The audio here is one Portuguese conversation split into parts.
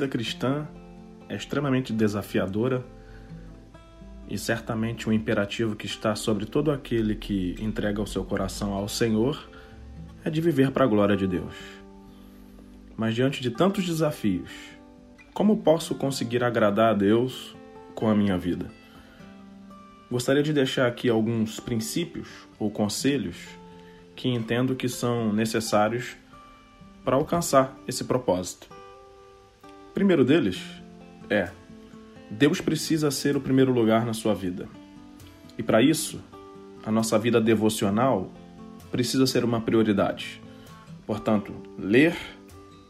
vida cristã é extremamente desafiadora e certamente um imperativo que está sobre todo aquele que entrega o seu coração ao Senhor é de viver para a glória de Deus. Mas diante de tantos desafios, como posso conseguir agradar a Deus com a minha vida? Gostaria de deixar aqui alguns princípios ou conselhos que entendo que são necessários para alcançar esse propósito. Primeiro deles é: Deus precisa ser o primeiro lugar na sua vida. E para isso, a nossa vida devocional precisa ser uma prioridade. Portanto, ler,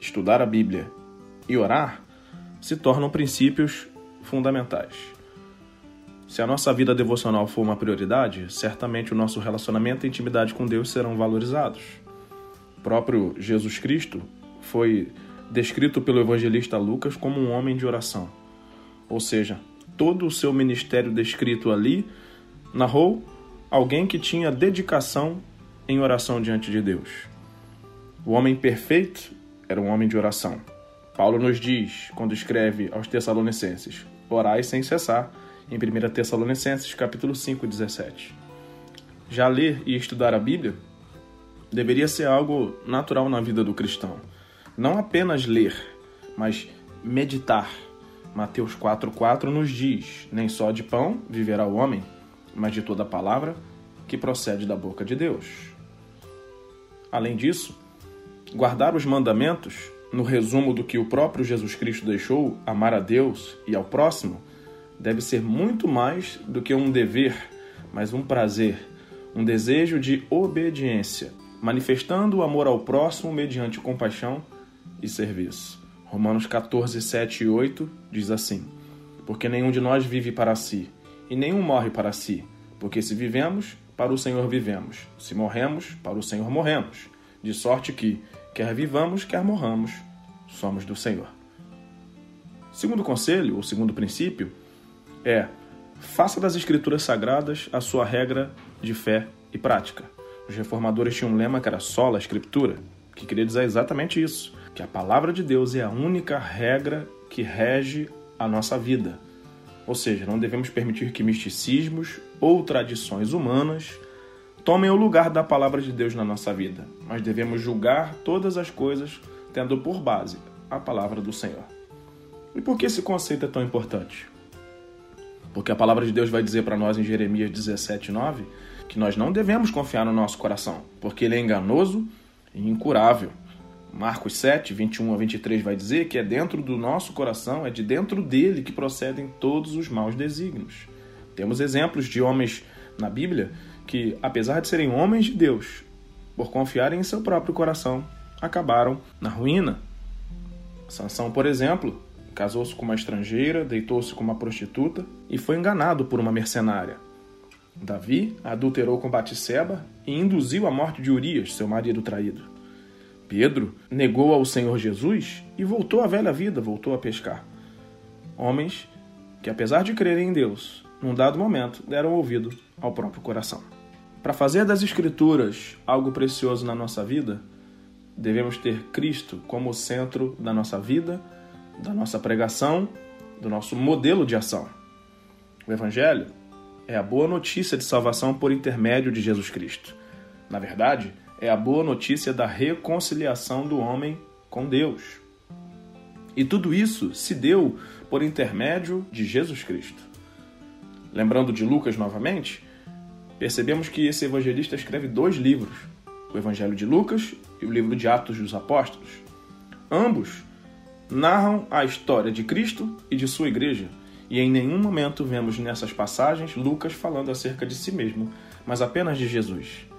estudar a Bíblia e orar se tornam princípios fundamentais. Se a nossa vida devocional for uma prioridade, certamente o nosso relacionamento e intimidade com Deus serão valorizados. O próprio Jesus Cristo foi descrito pelo evangelista Lucas como um homem de oração. Ou seja, todo o seu ministério descrito ali narrou alguém que tinha dedicação em oração diante de Deus. O homem perfeito era um homem de oração. Paulo nos diz, quando escreve aos Tessalonicenses: Orai sem cessar, em 1 Tessalonicenses, capítulo 5, 17. Já ler e estudar a Bíblia deveria ser algo natural na vida do cristão. Não apenas ler, mas meditar. Mateus 4,4 nos diz: Nem só de pão viverá o homem, mas de toda palavra que procede da boca de Deus. Além disso, guardar os mandamentos, no resumo do que o próprio Jesus Cristo deixou, amar a Deus e ao próximo, deve ser muito mais do que um dever, mas um prazer, um desejo de obediência, manifestando o amor ao próximo mediante compaixão e serviço. Romanos 14, 7 e 8 diz assim: Porque nenhum de nós vive para si, e nenhum morre para si, porque se vivemos, para o Senhor vivemos, se morremos, para o Senhor morremos, de sorte que, quer vivamos, quer morramos, somos do Senhor. Segundo conselho, ou segundo princípio, é: faça das Escrituras Sagradas a sua regra de fé e prática. Os reformadores tinham um lema que era sola a Escritura, que queria dizer exatamente isso: que a palavra de Deus é a única regra que rege a nossa vida. Ou seja, não devemos permitir que misticismos ou tradições humanas tomem o lugar da palavra de Deus na nossa vida, mas devemos julgar todas as coisas tendo por base a palavra do Senhor. E por que esse conceito é tão importante? Porque a palavra de Deus vai dizer para nós em Jeremias 17:9 que nós não devemos confiar no nosso coração, porque ele é enganoso e incurável. Marcos 7, 21 a 23 vai dizer que é dentro do nosso coração, é de dentro dele que procedem todos os maus desígnios. Temos exemplos de homens na Bíblia que, apesar de serem homens de Deus, por confiarem em seu próprio coração, acabaram na ruína. Sansão, por exemplo, casou-se com uma estrangeira, deitou-se com uma prostituta e foi enganado por uma mercenária. Davi adulterou com Batseba e induziu a morte de Urias, seu marido traído. Pedro negou ao Senhor Jesus e voltou à velha vida, voltou a pescar. Homens que, apesar de crerem em Deus, num dado momento deram ouvido ao próprio coração. Para fazer das Escrituras algo precioso na nossa vida, devemos ter Cristo como centro da nossa vida, da nossa pregação, do nosso modelo de ação. O Evangelho é a boa notícia de salvação por intermédio de Jesus Cristo. Na verdade, é a boa notícia da reconciliação do homem com Deus. E tudo isso se deu por intermédio de Jesus Cristo. Lembrando de Lucas novamente, percebemos que esse evangelista escreve dois livros, o Evangelho de Lucas e o livro de Atos dos Apóstolos. Ambos narram a história de Cristo e de sua igreja, e em nenhum momento vemos nessas passagens Lucas falando acerca de si mesmo, mas apenas de Jesus.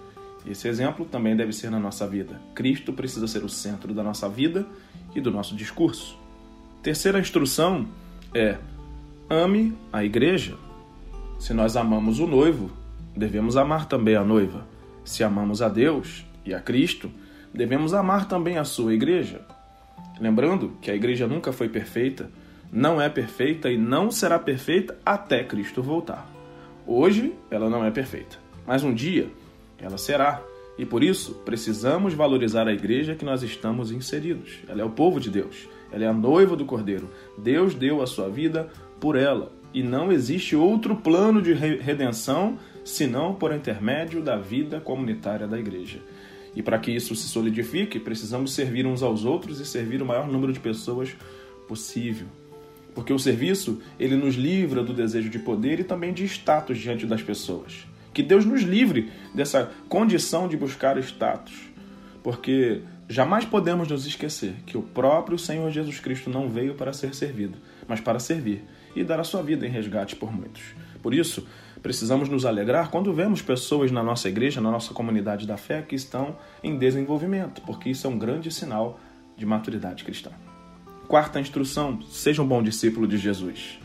Esse exemplo também deve ser na nossa vida. Cristo precisa ser o centro da nossa vida e do nosso discurso. Terceira instrução é: ame a igreja. Se nós amamos o noivo, devemos amar também a noiva. Se amamos a Deus e a Cristo, devemos amar também a sua igreja. Lembrando que a igreja nunca foi perfeita, não é perfeita e não será perfeita até Cristo voltar. Hoje ela não é perfeita, mas um dia ela será. E por isso precisamos valorizar a igreja que nós estamos inseridos. Ela é o povo de Deus, Ela é a noiva do Cordeiro. Deus deu a sua vida por ela. E não existe outro plano de redenção senão por intermédio da vida comunitária da igreja. E para que isso se solidifique, precisamos servir uns aos outros e servir o maior número de pessoas possível. Porque o serviço, ele nos livra do desejo de poder e também de status diante das pessoas. Que Deus nos livre dessa condição de buscar status. Porque jamais podemos nos esquecer que o próprio Senhor Jesus Cristo não veio para ser servido, mas para servir e dar a sua vida em resgate por muitos. Por isso, precisamos nos alegrar quando vemos pessoas na nossa igreja, na nossa comunidade da fé, que estão em desenvolvimento, porque isso é um grande sinal de maturidade cristã. Quarta instrução: seja um bom discípulo de Jesus.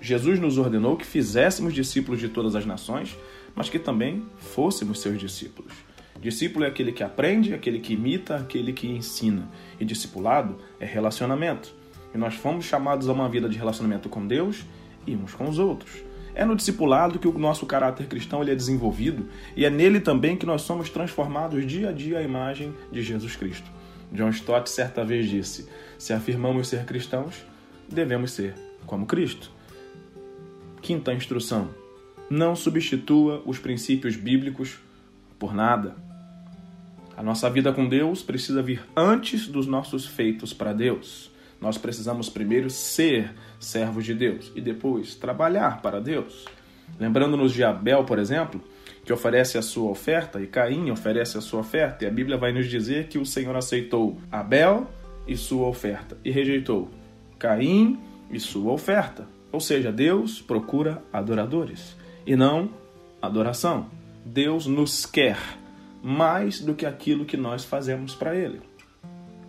Jesus nos ordenou que fizéssemos discípulos de todas as nações, mas que também fôssemos seus discípulos. Discípulo é aquele que aprende, aquele que imita, aquele que ensina. E discipulado é relacionamento. E nós fomos chamados a uma vida de relacionamento com Deus e uns com os outros. É no discipulado que o nosso caráter cristão ele é desenvolvido e é nele também que nós somos transformados dia a dia à imagem de Jesus Cristo. John Stott certa vez disse: Se afirmamos ser cristãos, devemos ser como Cristo. Quinta instrução: não substitua os princípios bíblicos por nada. A nossa vida com Deus precisa vir antes dos nossos feitos para Deus. Nós precisamos primeiro ser servos de Deus e depois trabalhar para Deus. Lembrando-nos de Abel, por exemplo, que oferece a sua oferta e Caim oferece a sua oferta, e a Bíblia vai nos dizer que o Senhor aceitou Abel e sua oferta e rejeitou Caim e sua oferta. Ou seja, Deus procura adoradores e não adoração. Deus nos quer mais do que aquilo que nós fazemos para Ele.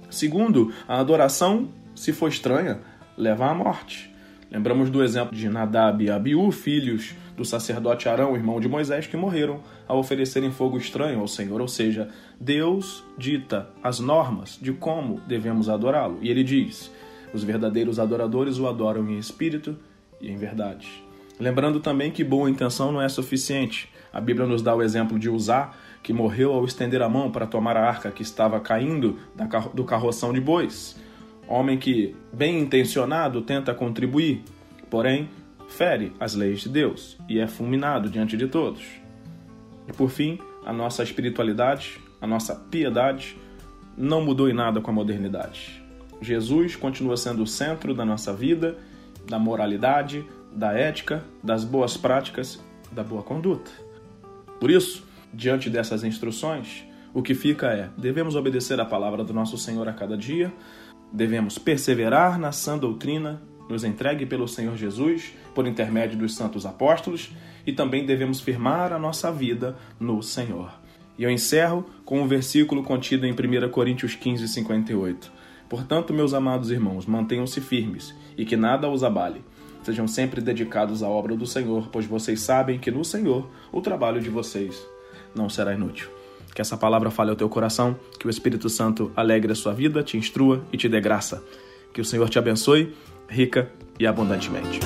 Segundo, a adoração se for estranha, leva à morte. Lembramos do exemplo de Nadab e Abiú, filhos do sacerdote Arão, irmão de Moisés, que morreram ao oferecerem fogo estranho ao Senhor. Ou seja, Deus dita as normas de como devemos adorá-lo. E ele diz: os verdadeiros adoradores o adoram em espírito e em verdade. Lembrando também que boa intenção não é suficiente. A Bíblia nos dá o exemplo de Uzá, que morreu ao estender a mão para tomar a arca que estava caindo do carroção de bois. Homem que, bem intencionado, tenta contribuir, porém fere as leis de Deus e é fulminado diante de todos. E por fim, a nossa espiritualidade, a nossa piedade não mudou em nada com a modernidade. Jesus continua sendo o centro da nossa vida, da moralidade, da ética, das boas práticas, da boa conduta. Por isso, diante dessas instruções, o que fica é: devemos obedecer a palavra do nosso Senhor a cada dia, Devemos perseverar na sã doutrina nos entregue pelo Senhor Jesus por intermédio dos santos apóstolos e também devemos firmar a nossa vida no Senhor. E eu encerro com um versículo contido em 1 Coríntios 15, 58. Portanto, meus amados irmãos, mantenham-se firmes e que nada os abale. Sejam sempre dedicados à obra do Senhor, pois vocês sabem que no Senhor o trabalho de vocês não será inútil. Que essa palavra fale ao teu coração, que o Espírito Santo alegre a sua vida, te instrua e te dê graça. Que o Senhor te abençoe, rica e abundantemente.